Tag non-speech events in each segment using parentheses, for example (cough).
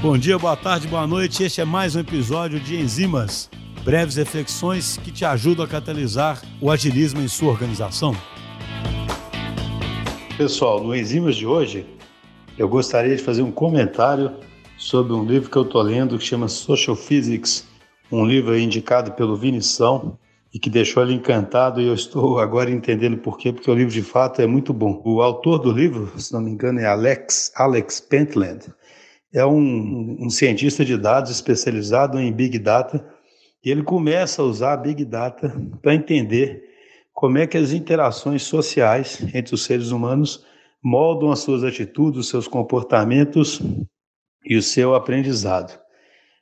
Bom dia, boa tarde, boa noite. Este é mais um episódio de Enzimas, breves reflexões que te ajudam a catalisar o agilismo em sua organização. Pessoal, no Enzimas de hoje, eu gostaria de fazer um comentário sobre um livro que eu estou lendo que chama Social Physics, um livro indicado pelo Vinição e que deixou ele encantado e eu estou (laughs) agora entendendo por quê, porque o livro de fato é muito bom. O autor do livro, se não me engano, é Alex, Alex Pentland é um, um cientista de dados especializado em Big Data e ele começa a usar Big Data para entender como é que as interações sociais entre os seres humanos moldam as suas atitudes, os seus comportamentos e o seu aprendizado.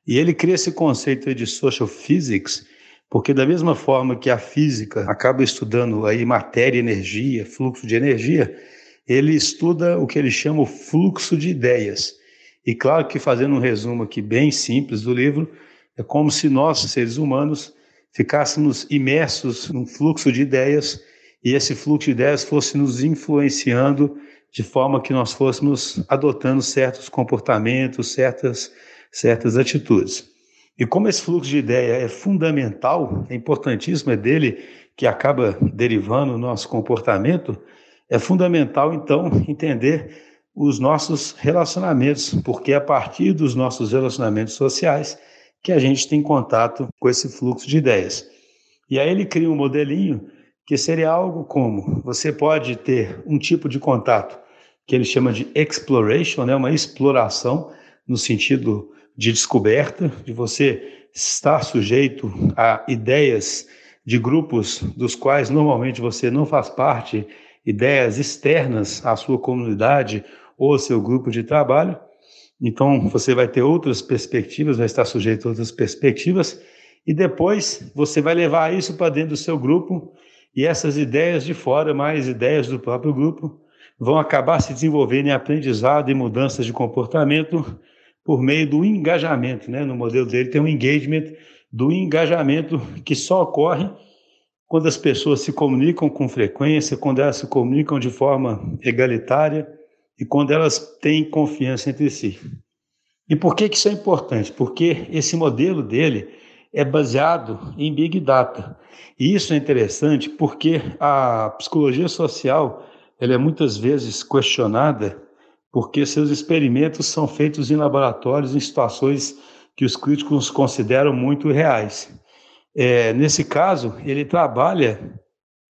E ele cria esse conceito de social physics, porque da mesma forma que a física acaba estudando aí matéria, energia, fluxo de energia, ele estuda o que ele chama o fluxo de ideias. E claro que fazendo um resumo aqui bem simples do livro, é como se nós, seres humanos, ficássemos imersos num fluxo de ideias e esse fluxo de ideias fosse nos influenciando de forma que nós fôssemos adotando certos comportamentos, certas, certas atitudes. E como esse fluxo de ideia é fundamental, é importantíssimo, é dele que acaba derivando o nosso comportamento, é fundamental então entender os nossos relacionamentos, porque é a partir dos nossos relacionamentos sociais que a gente tem contato com esse fluxo de ideias. E aí ele cria um modelinho que seria algo como você pode ter um tipo de contato que ele chama de exploration, né, uma exploração no sentido de descoberta, de você estar sujeito a ideias de grupos dos quais normalmente você não faz parte, ideias externas à sua comunidade ou seu grupo de trabalho. Então, você vai ter outras perspectivas, vai estar sujeito a outras perspectivas, e depois você vai levar isso para dentro do seu grupo, e essas ideias de fora, mais ideias do próprio grupo, vão acabar se desenvolvendo em aprendizado e mudanças de comportamento por meio do engajamento. Né? No modelo dele tem um engagement, do engajamento que só ocorre quando as pessoas se comunicam com frequência, quando elas se comunicam de forma egalitária, e quando elas têm confiança entre si. E por que, isso é importante? Porque esse modelo dele é baseado em Big Data. E isso é interessante porque a psicologia social ela é muitas vezes questionada porque seus experimentos são feitos em laboratórios em situações que os críticos consideram muito reais. É, nesse caso, ele trabalha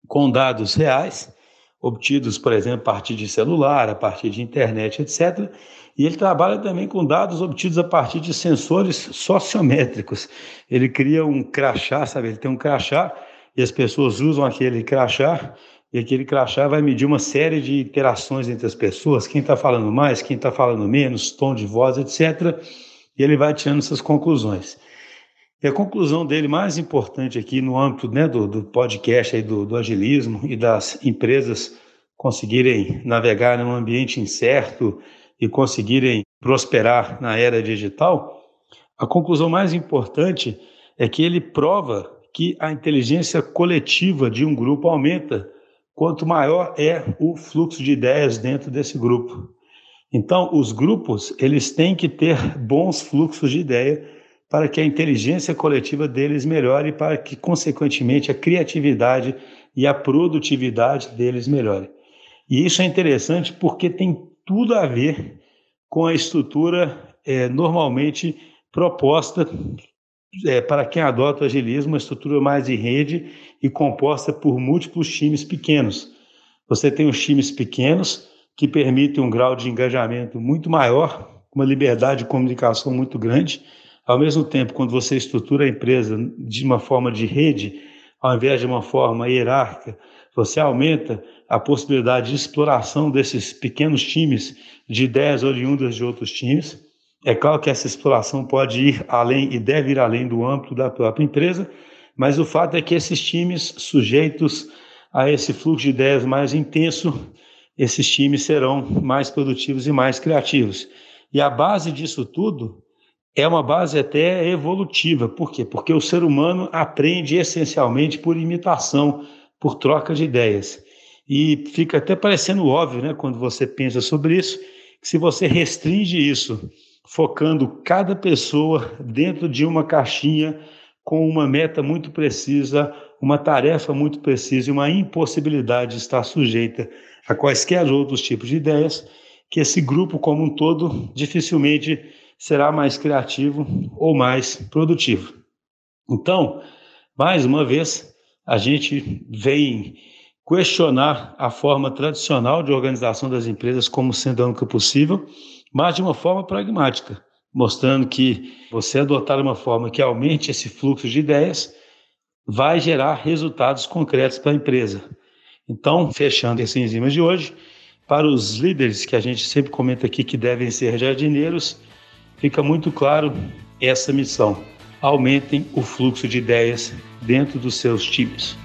com dados reais obtidos, por exemplo, a partir de celular, a partir de internet, etc. E ele trabalha também com dados obtidos a partir de sensores sociométricos. Ele cria um crachá, sabe? Ele tem um crachá e as pessoas usam aquele crachá e aquele crachá vai medir uma série de interações entre as pessoas, quem está falando mais, quem está falando menos, tom de voz, etc. E ele vai tirando essas conclusões. E a conclusão dele mais importante aqui no âmbito né, do, do podcast aí do, do agilismo e das empresas conseguirem navegar num ambiente incerto e conseguirem prosperar na era digital, a conclusão mais importante é que ele prova que a inteligência coletiva de um grupo aumenta quanto maior é o fluxo de ideias dentro desse grupo. Então, os grupos, eles têm que ter bons fluxos de ideia para que a inteligência coletiva deles melhore, para que, consequentemente, a criatividade e a produtividade deles melhore. E isso é interessante porque tem tudo a ver com a estrutura é, normalmente proposta é, para quem adota o agilismo, uma estrutura mais de rede e composta por múltiplos times pequenos. Você tem os times pequenos que permitem um grau de engajamento muito maior, uma liberdade de comunicação muito grande, ao mesmo tempo, quando você estrutura a empresa de uma forma de rede, ao invés de uma forma hierárquica, você aumenta a possibilidade de exploração desses pequenos times de ideias oriundas de outros times. É claro que essa exploração pode ir além e deve ir além do âmbito da própria empresa, mas o fato é que esses times sujeitos a esse fluxo de ideias mais intenso, esses times serão mais produtivos e mais criativos. E a base disso tudo é uma base até evolutiva. Por quê? Porque o ser humano aprende essencialmente por imitação, por troca de ideias. E fica até parecendo óbvio, né, quando você pensa sobre isso, que se você restringe isso focando cada pessoa dentro de uma caixinha com uma meta muito precisa, uma tarefa muito precisa e uma impossibilidade de estar sujeita a quaisquer outros tipos de ideias, que esse grupo como um todo dificilmente será mais criativo ou mais produtivo. Então, mais uma vez, a gente vem questionar a forma tradicional de organização das empresas como sendo a única possível, mas de uma forma pragmática, mostrando que você adotar uma forma que aumente esse fluxo de ideias vai gerar resultados concretos para a empresa. Então, fechando esse enzimas de hoje, para os líderes que a gente sempre comenta aqui que devem ser jardineiros, fica muito claro essa missão. Aumentem o fluxo de ideias dentro dos seus times.